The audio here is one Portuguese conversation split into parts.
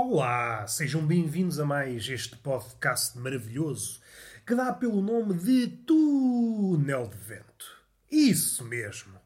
Olá, sejam bem-vindos a mais este podcast maravilhoso que dá pelo nome de Túnel de Vento. Isso mesmo,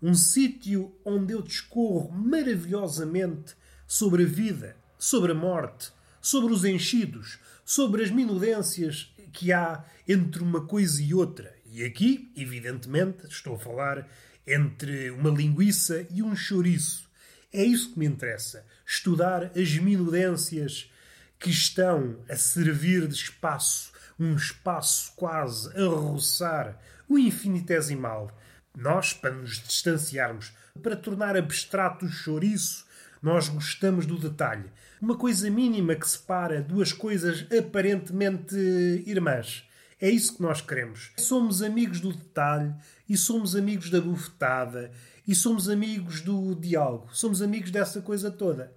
um sítio onde eu discorro maravilhosamente sobre a vida, sobre a morte, sobre os enchidos, sobre as minudências que há entre uma coisa e outra. E aqui, evidentemente, estou a falar entre uma linguiça e um chouriço é isso que me interessa. Estudar as minudências que estão a servir de espaço, um espaço quase a roçar o infinitesimal. Nós, para nos distanciarmos, para tornar abstrato o chouriço, nós gostamos do detalhe. Uma coisa mínima que separa duas coisas aparentemente irmãs. É isso que nós queremos. Somos amigos do detalhe e somos amigos da bufetada e somos amigos do diálogo, somos amigos dessa coisa toda.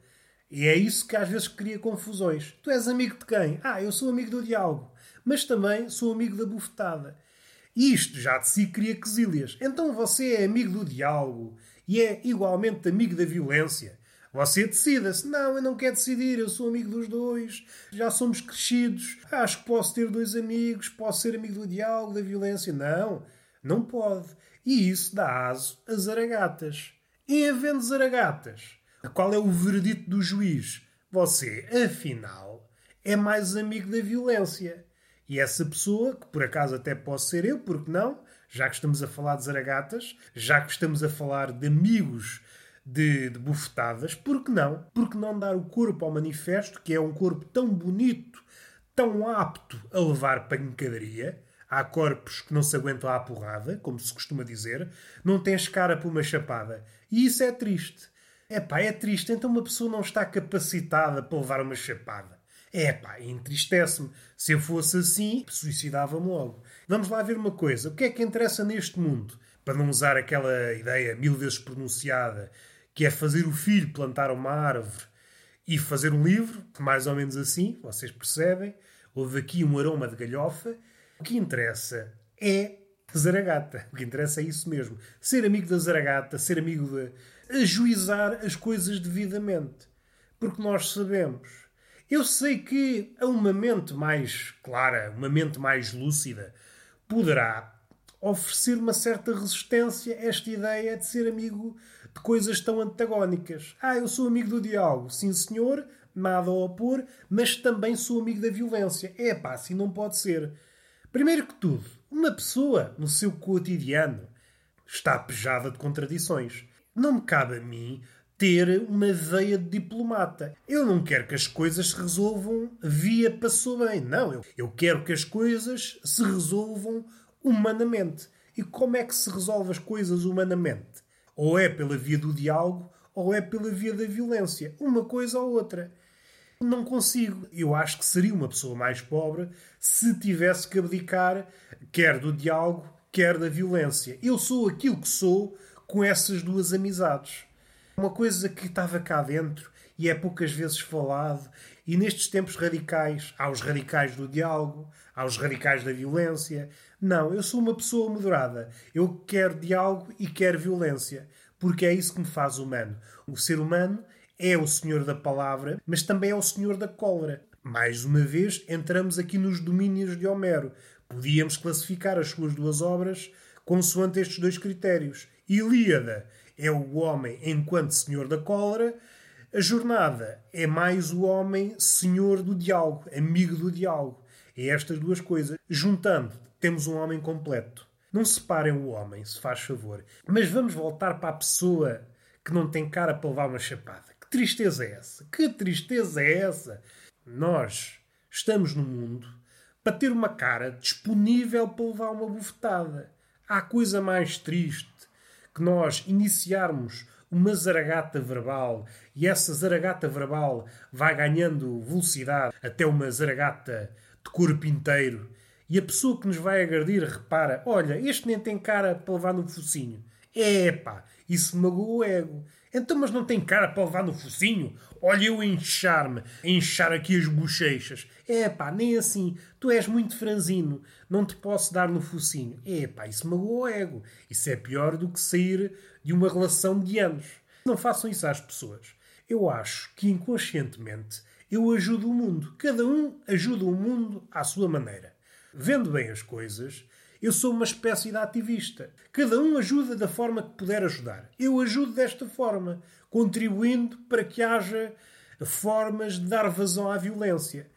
E é isso que às vezes cria confusões. Tu és amigo de quem? Ah, eu sou amigo do diálogo, mas também sou amigo da bufetada. Isto já de si cria quesílias. Então você é amigo do diálogo e é igualmente amigo da violência. Você decida-se. Não, eu não quero decidir, eu sou amigo dos dois, já somos crescidos, acho que posso ter dois amigos, posso ser amigo do diálogo, da violência. Não, não pode. E isso dá aso a zaragatas. E havendo zaragatas, qual é o veredito do juiz? Você, afinal, é mais amigo da violência. E essa pessoa, que por acaso até posso ser eu, porque não? Já que estamos a falar de zaragatas, já que estamos a falar de amigos de, de bufetadas, por que não? Por que não dar o corpo ao manifesto, que é um corpo tão bonito, tão apto a levar pancadaria? Há corpos que não se aguentam à porrada, como se costuma dizer. Não tens cara para uma chapada. E isso é triste. É pá, é triste. Então uma pessoa não está capacitada para levar uma chapada. É pá, entristece-me. Se eu fosse assim, suicidava-me logo. Vamos lá ver uma coisa. O que é que interessa neste mundo? Para não usar aquela ideia mil vezes pronunciada, que é fazer o filho plantar uma árvore e fazer um livro, mais ou menos assim, vocês percebem. Houve aqui um aroma de galhofa o que interessa é Zaragata. O que interessa é isso mesmo. Ser amigo da Zaragata, ser amigo de. ajuizar as coisas devidamente. Porque nós sabemos. Eu sei que a uma mente mais clara, uma mente mais lúcida, poderá oferecer uma certa resistência a esta ideia de ser amigo de coisas tão antagónicas. Ah, eu sou amigo do diálogo. Sim, senhor, nada a opor, mas também sou amigo da violência. É pá, assim não pode ser. Primeiro que tudo, uma pessoa, no seu cotidiano, está pejada de contradições. Não me cabe a mim ter uma veia de diplomata. Eu não quero que as coisas se resolvam via passou bem. Não, eu, eu quero que as coisas se resolvam humanamente. E como é que se resolve as coisas humanamente? Ou é pela via do diálogo, ou é pela via da violência. Uma coisa ou outra. Não consigo. Eu acho que seria uma pessoa mais pobre se tivesse que abdicar quer do diálogo, quer da violência. Eu sou aquilo que sou com essas duas amizades. Uma coisa que estava cá dentro e é poucas vezes falado, e nestes tempos radicais, há os radicais do diálogo, há os radicais da violência. Não, eu sou uma pessoa moderada. Eu quero diálogo e quero violência, porque é isso que me faz humano. O ser humano é o senhor da palavra, mas também é o senhor da cólera. Mais uma vez, entramos aqui nos domínios de Homero. Podíamos classificar as suas duas obras consoante estes dois critérios. Ilíada é o homem enquanto senhor da cólera, a jornada é mais o homem senhor do diálogo, amigo do diálogo. É estas duas coisas. Juntando, temos um homem completo. Não separem o homem, se faz favor. Mas vamos voltar para a pessoa que não tem cara para levar uma chapada tristeza é essa? Que tristeza é essa? Nós estamos no mundo para ter uma cara disponível para levar uma bufetada. Há coisa mais triste que nós iniciarmos uma zaragata verbal e essa zaragata verbal vai ganhando velocidade até uma zaragata de corpo inteiro e a pessoa que nos vai agredir repara: olha, este nem tem cara para levar no focinho. Epá, isso magoa o ego. Então, mas não tem cara para levar no focinho? Olha eu inchar-me, inchar aqui as bochechas. É pá, nem assim. Tu és muito franzino, não te posso dar no focinho. É pá, isso magoa o ego. Isso é pior do que sair de uma relação de anos. Não façam isso às pessoas. Eu acho que inconscientemente Eu ajudo o mundo. Cada um ajuda o mundo à sua maneira. Vendo bem as coisas, eu sou uma espécie de ativista. Cada um ajuda da forma que puder ajudar. Eu ajudo desta forma, contribuindo para que haja formas de dar vazão à violência.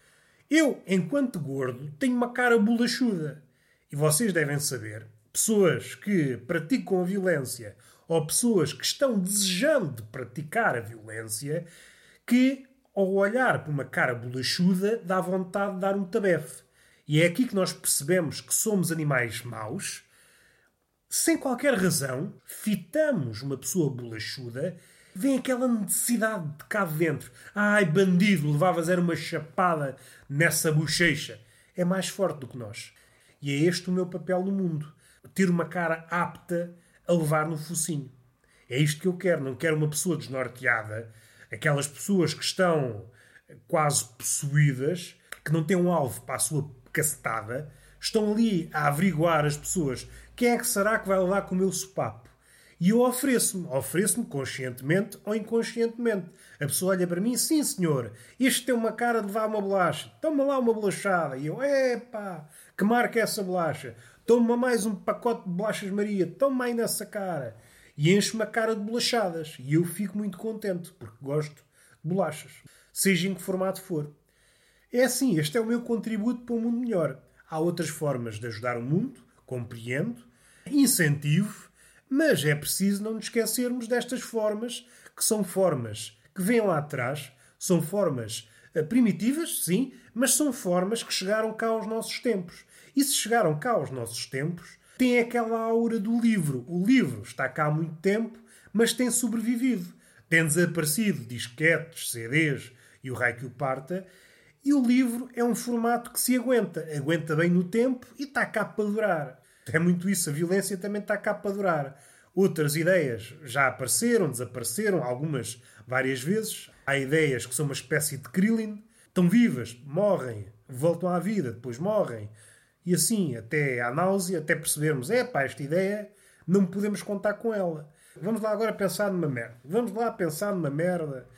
Eu, enquanto gordo, tenho uma cara bolachuda. E vocês devem saber, pessoas que praticam a violência ou pessoas que estão desejando praticar a violência, que ao olhar para uma cara bolachuda dá vontade de dar um tabefe. E é aqui que nós percebemos que somos animais maus. Sem qualquer razão, fitamos uma pessoa bolachuda vem aquela necessidade de cá dentro. Ai, bandido, levavas era uma chapada nessa bochecha. É mais forte do que nós. E é este o meu papel no mundo. Ter uma cara apta a levar no focinho. É isto que eu quero. Não quero uma pessoa desnorteada. Aquelas pessoas que estão quase possuídas, que não têm um alvo para a sua cacetada, estão ali a averiguar as pessoas. Quem é que será que vai levar com o meu sopapo? E eu ofereço-me, ofereço-me conscientemente ou inconscientemente. A pessoa olha para mim, sim senhor, isto tem uma cara de levar uma bolacha, toma lá uma bolachada. E eu, epá, que marca é essa bolacha? Toma mais um pacote de bolachas Maria, toma aí nessa cara. E enche-me a cara de bolachadas. E eu fico muito contente, porque gosto de bolachas. Seja em que formato for. É assim, este é o meu contributo para um mundo melhor. Há outras formas de ajudar o mundo, compreendo, incentivo, mas é preciso não nos esquecermos destas formas, que são formas que vêm lá atrás, são formas uh, primitivas, sim, mas são formas que chegaram cá aos nossos tempos. E se chegaram cá aos nossos tempos, tem aquela aura do livro. O livro está cá há muito tempo, mas tem sobrevivido. Tem desaparecido disquetes, CDs e o raio que o parta. E o livro é um formato que se aguenta. Aguenta bem no tempo e está cá para durar. É muito isso. A violência também está cá para durar. Outras ideias já apareceram, desapareceram, algumas várias vezes. Há ideias que são uma espécie de Krillin. Estão vivas, morrem, voltam à vida, depois morrem. E assim, até à náusea, até percebermos, é pá, esta ideia, não podemos contar com ela. Vamos lá agora pensar numa merda. Vamos lá pensar numa merda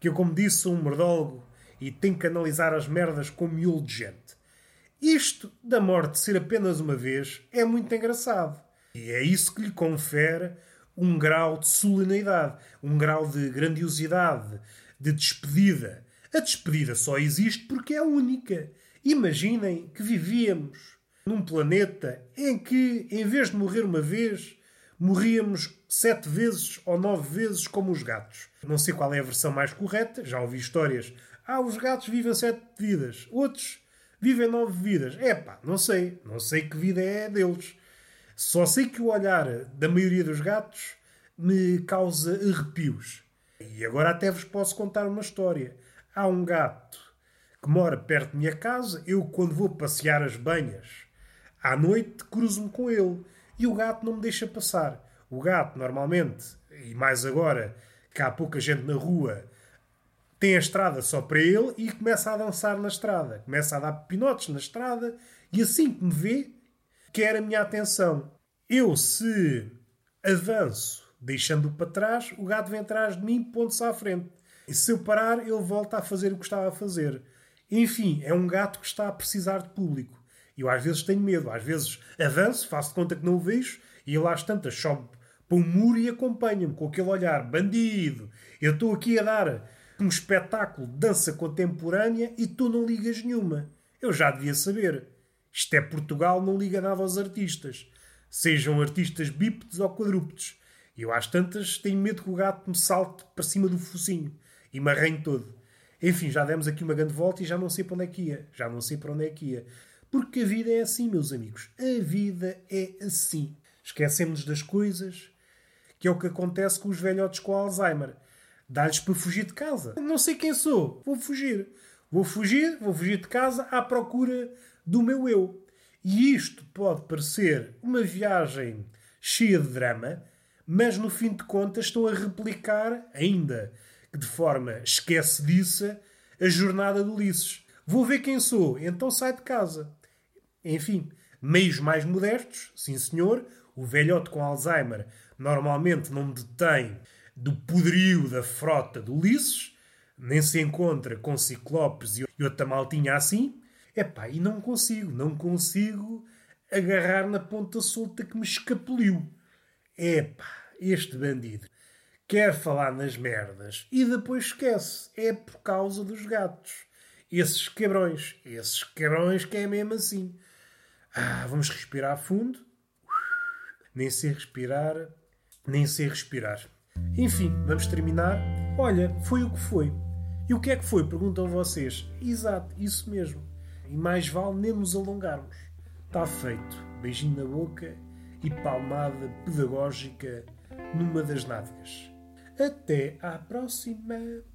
que eu, como disse, sou um merdólogo e tenho que analisar as merdas com miolo de gente. Isto da morte ser apenas uma vez é muito engraçado. E é isso que lhe confere um grau de solenidade, um grau de grandiosidade, de despedida. A despedida só existe porque é única. Imaginem que vivíamos num planeta em que, em vez de morrer uma vez, morríamos sete vezes ou nove vezes como os gatos. Não sei qual é a versão mais correta, já ouvi histórias. Ah, os gatos vivem sete vidas, outros vivem nove vidas. Epá, não sei. Não sei que vida é deles. Só sei que o olhar da maioria dos gatos me causa arrepios. E agora até vos posso contar uma história. Há um gato que mora perto da minha casa. Eu, quando vou passear as banhas, à noite cruzo-me com ele. E o gato não me deixa passar. O gato, normalmente, e mais agora que há pouca gente na rua, tem a estrada só para ele e começa a dançar na estrada. Começa a dar pinotes na estrada e assim que me vê, quer a minha atenção. Eu, se avanço deixando-o para trás, o gato vem atrás de mim, ponto-se à frente. E se eu parar, ele volta a fazer o que estava a fazer. Enfim, é um gato que está a precisar de público. E eu às vezes tenho medo. Às vezes avanço, faço de conta que não o vejo e ele às tantas sobe para um muro e acompanha-me com aquele olhar bandido. Eu estou aqui a dar um espetáculo de dança contemporânea e tu não ligas nenhuma. Eu já devia saber. Isto é Portugal, não liga nada aos artistas. Sejam artistas bípedes ou quadrúpedes. Eu às tantas tenho medo que o gato me salte para cima do focinho e me arranhe todo. Enfim, já demos aqui uma grande volta e já não sei para onde é que ia. Já não sei para onde é que ia. Porque a vida é assim, meus amigos. A vida é assim. Esquecemos das coisas, que é o que acontece com os velhotes com Alzheimer. Dá-lhes para fugir de casa. Não sei quem sou, vou fugir. Vou fugir, vou fugir de casa à procura do meu eu. E isto pode parecer uma viagem cheia de drama, mas no fim de contas estou a replicar, ainda que de forma esquecediça, a jornada de Ulisses. Vou ver quem sou, então sai de casa. Enfim, meios mais modestos, sim senhor, o velhote com Alzheimer normalmente não me detém do poderio da frota de Ulisses, nem se encontra com ciclopes e outra maltinha assim. Epá, e não consigo, não consigo agarrar na ponta solta que me escapuliu. Epá, este bandido quer falar nas merdas e depois esquece. É por causa dos gatos. Esses cabrões, esses cabrões que é mesmo assim. Ah, vamos respirar fundo. Nem sei respirar, nem sei respirar. Enfim, vamos terminar. Olha, foi o que foi. E o que é que foi? Perguntam vocês. Exato, isso mesmo. E mais vale nem nos alongarmos. Está feito. Beijinho na boca e palmada pedagógica numa das nádegas. Até à próxima!